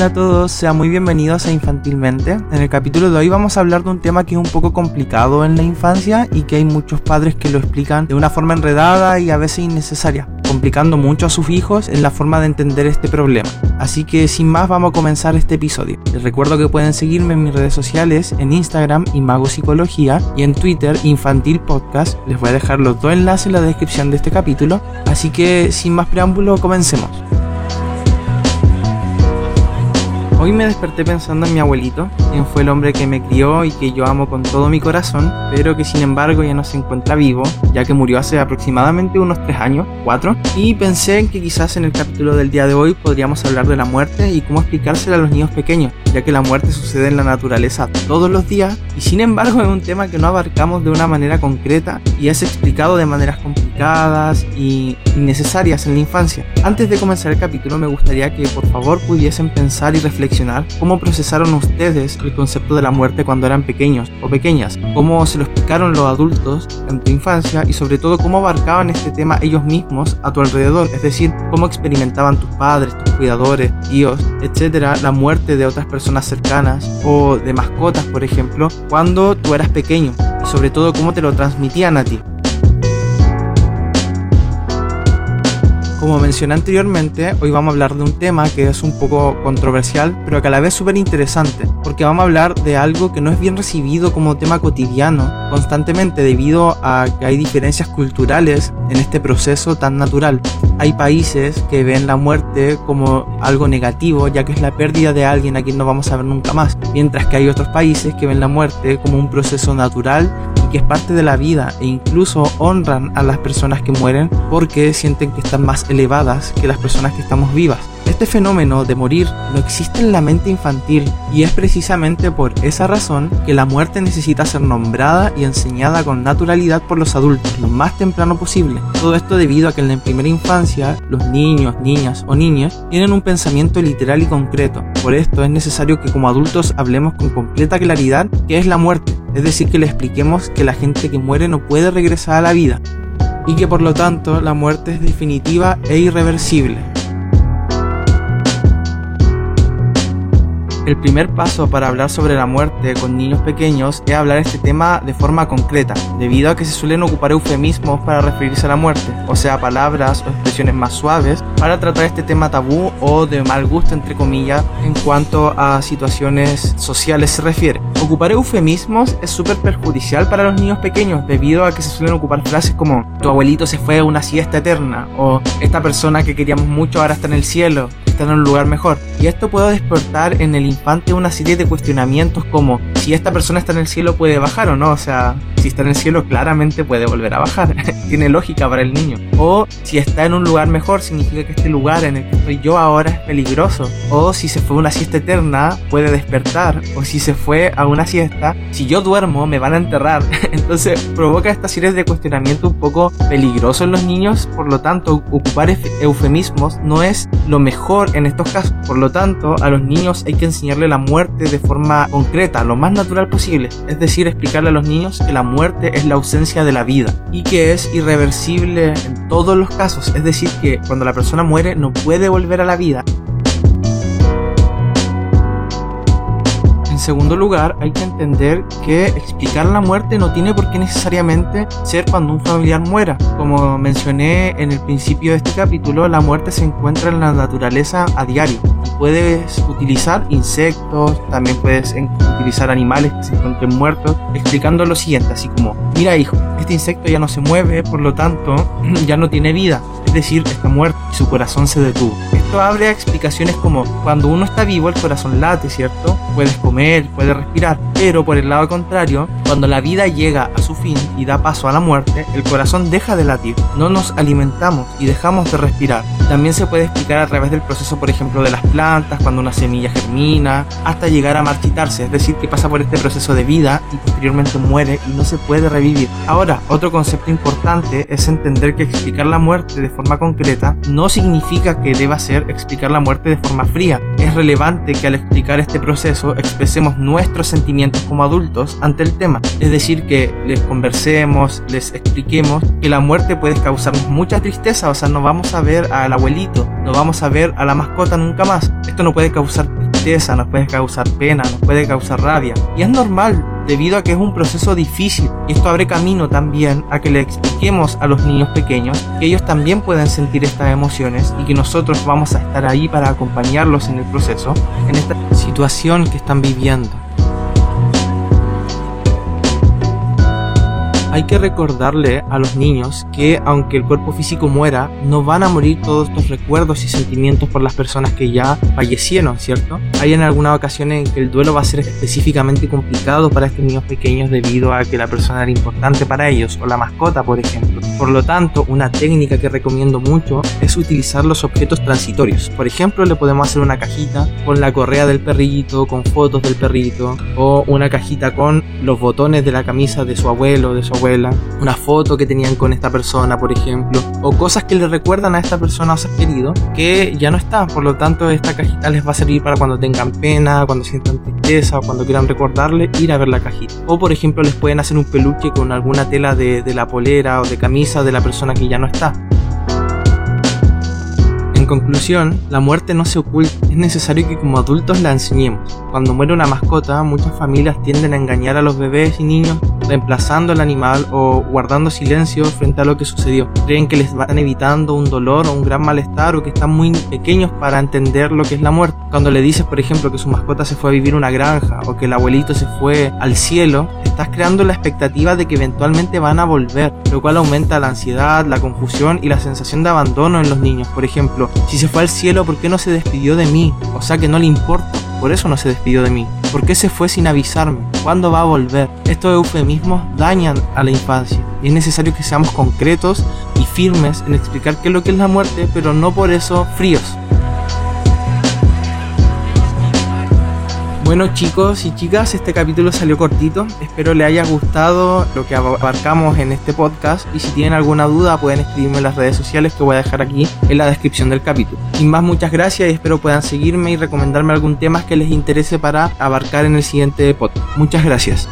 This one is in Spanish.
Hola a todos, sean muy bienvenidos a Infantilmente. En el capítulo de hoy vamos a hablar de un tema que es un poco complicado en la infancia y que hay muchos padres que lo explican de una forma enredada y a veces innecesaria, complicando mucho a sus hijos en la forma de entender este problema. Así que sin más vamos a comenzar este episodio. Les recuerdo que pueden seguirme en mis redes sociales, en Instagram Imago Psicología y en Twitter Infantil Podcast. Les voy a dejar los dos enlaces en la descripción de este capítulo. Así que sin más preámbulo comencemos. Hoy me desperté pensando en mi abuelito, quien fue el hombre que me crió y que yo amo con todo mi corazón, pero que sin embargo ya no se encuentra vivo, ya que murió hace aproximadamente unos 3 años, 4, y pensé en que quizás en el capítulo del día de hoy podríamos hablar de la muerte y cómo explicársela a los niños pequeños, ya que la muerte sucede en la naturaleza todos los días y sin embargo es un tema que no abarcamos de una manera concreta y es explicado de maneras complicadas y innecesarias en la infancia. Antes de comenzar el capítulo me gustaría que por favor pudiesen pensar y reflexionar cómo procesaron ustedes el concepto de la muerte cuando eran pequeños o pequeñas, cómo se lo explicaron los adultos en tu infancia y sobre todo cómo abarcaban este tema ellos mismos a tu alrededor, es decir, cómo experimentaban tus padres, tus cuidadores, tíos, etcétera, la muerte de otras personas cercanas o de mascotas, por ejemplo, cuando tú eras pequeño y sobre todo cómo te lo transmitían a ti. Como mencioné anteriormente, hoy vamos a hablar de un tema que es un poco controversial, pero que a la vez súper interesante, porque vamos a hablar de algo que no es bien recibido como tema cotidiano constantemente debido a que hay diferencias culturales en este proceso tan natural. Hay países que ven la muerte como algo negativo, ya que es la pérdida de alguien a quien no vamos a ver nunca más, mientras que hay otros países que ven la muerte como un proceso natural que es parte de la vida e incluso honran a las personas que mueren porque sienten que están más elevadas que las personas que estamos vivas. Este fenómeno de morir no existe en la mente infantil y es precisamente por esa razón que la muerte necesita ser nombrada y enseñada con naturalidad por los adultos lo más temprano posible. Todo esto debido a que en la primera infancia los niños, niñas o niñas tienen un pensamiento literal y concreto. Por esto es necesario que como adultos hablemos con completa claridad qué es la muerte, es decir, que le expliquemos que la gente que muere no puede regresar a la vida y que por lo tanto la muerte es definitiva e irreversible. El primer paso para hablar sobre la muerte con niños pequeños es hablar este tema de forma concreta, debido a que se suelen ocupar eufemismos para referirse a la muerte, o sea, palabras o expresiones más suaves para tratar este tema tabú o de mal gusto, entre comillas, en cuanto a situaciones sociales se refiere. Ocupar eufemismos es súper perjudicial para los niños pequeños, debido a que se suelen ocupar frases como tu abuelito se fue a una siesta eterna, o esta persona que queríamos mucho ahora está en el cielo, en un lugar mejor. Y esto puede despertar en el infante una serie de cuestionamientos como si esta persona está en el cielo puede bajar o no, o sea, si está en el cielo claramente puede volver a bajar, tiene lógica para el niño. O si está en un lugar mejor significa que este lugar en el que estoy yo ahora es peligroso. O si se fue una siesta eterna puede despertar. O si se fue a una siesta, si yo duermo me van a enterrar. Entonces provoca esta serie de cuestionamientos un poco peligrosos en los niños, por lo tanto ocupar eufemismos no es lo mejor en estos casos. Por lo tanto, a los niños hay que enseñarle la muerte de forma concreta, lo más natural posible. Es decir, explicarle a los niños que la muerte es la ausencia de la vida y que es irreversible en todos los casos. Es decir, que cuando la persona muere no puede volver a la vida. Segundo lugar, hay que entender que explicar la muerte no tiene por qué necesariamente ser cuando un familiar muera. Como mencioné en el principio de este capítulo, la muerte se encuentra en la naturaleza a diario. Puedes utilizar insectos, también puedes utilizar animales que se encuentren muertos, explicando lo siguiente, así como, mira hijo, este insecto ya no se mueve, por lo tanto, ya no tiene vida, es decir, está muerto y su corazón se detuvo. Esto abre a explicaciones como, cuando uno está vivo el corazón late, ¿cierto? Puedes comer, puedes respirar, pero por el lado contrario, cuando la vida llega a su fin y da paso a la muerte, el corazón deja de latir, no nos alimentamos y dejamos de respirar. También se puede explicar a través del proceso, por ejemplo, de las plantas, cuando una semilla germina, hasta llegar a marchitarse, es decir, que pasa por este proceso de vida y posteriormente muere y no se puede revivir. Ahora, otro concepto importante es entender que explicar la muerte de forma concreta no significa que deba ser explicar la muerte de forma fría. Es relevante que al explicar este proceso expresemos nuestros sentimientos como adultos ante el tema, es decir, que les conversemos, les expliquemos que la muerte puede causarnos mucha tristeza, o sea, no vamos a ver a la abuelito no vamos a ver a la mascota nunca más. Esto no puede causar tristeza, nos puede causar pena, nos puede causar rabia. Y es normal, debido a que es un proceso difícil. Esto abre camino también a que le expliquemos a los niños pequeños que ellos también pueden sentir estas emociones y que nosotros vamos a estar ahí para acompañarlos en el proceso, en esta situación que están viviendo. Hay que recordarle a los niños que aunque el cuerpo físico muera, no van a morir todos estos recuerdos y sentimientos por las personas que ya fallecieron, ¿cierto? Hay en algunas ocasiones en que el duelo va a ser específicamente complicado para estos niños pequeños debido a que la persona era importante para ellos o la mascota, por ejemplo. Por lo tanto, una técnica que recomiendo mucho es utilizar los objetos transitorios. Por ejemplo, le podemos hacer una cajita con la correa del perrito, con fotos del perrito, o una cajita con los botones de la camisa de su abuelo, de su una foto que tenían con esta persona, por ejemplo, o cosas que le recuerdan a esta persona o ser querido que ya no está. Por lo tanto, esta cajita les va a servir para cuando tengan pena, cuando sientan tristeza o cuando quieran recordarle, ir a ver la cajita. O, por ejemplo, les pueden hacer un peluche con alguna tela de, de la polera o de camisa de la persona que ya no está conclusión, la muerte no se oculta, es necesario que como adultos la enseñemos. Cuando muere una mascota, muchas familias tienden a engañar a los bebés y niños reemplazando al animal o guardando silencio frente a lo que sucedió. Creen que les van evitando un dolor o un gran malestar o que están muy pequeños para entender lo que es la muerte. Cuando le dices, por ejemplo, que su mascota se fue a vivir una granja o que el abuelito se fue al cielo, estás creando la expectativa de que eventualmente van a volver, lo cual aumenta la ansiedad, la confusión y la sensación de abandono en los niños. Por ejemplo, si se fue al cielo, ¿por qué no se despidió de mí? O sea que no le importa. Por eso no se despidió de mí. ¿Por qué se fue sin avisarme? ¿Cuándo va a volver? Estos eufemismos dañan a la infancia y es necesario que seamos concretos y firmes en explicar qué es lo que es la muerte, pero no por eso fríos. Bueno chicos y chicas, este capítulo salió cortito. Espero les haya gustado lo que abarcamos en este podcast. Y si tienen alguna duda pueden escribirme en las redes sociales que voy a dejar aquí en la descripción del capítulo. Sin más, muchas gracias y espero puedan seguirme y recomendarme algún tema que les interese para abarcar en el siguiente podcast. Muchas gracias.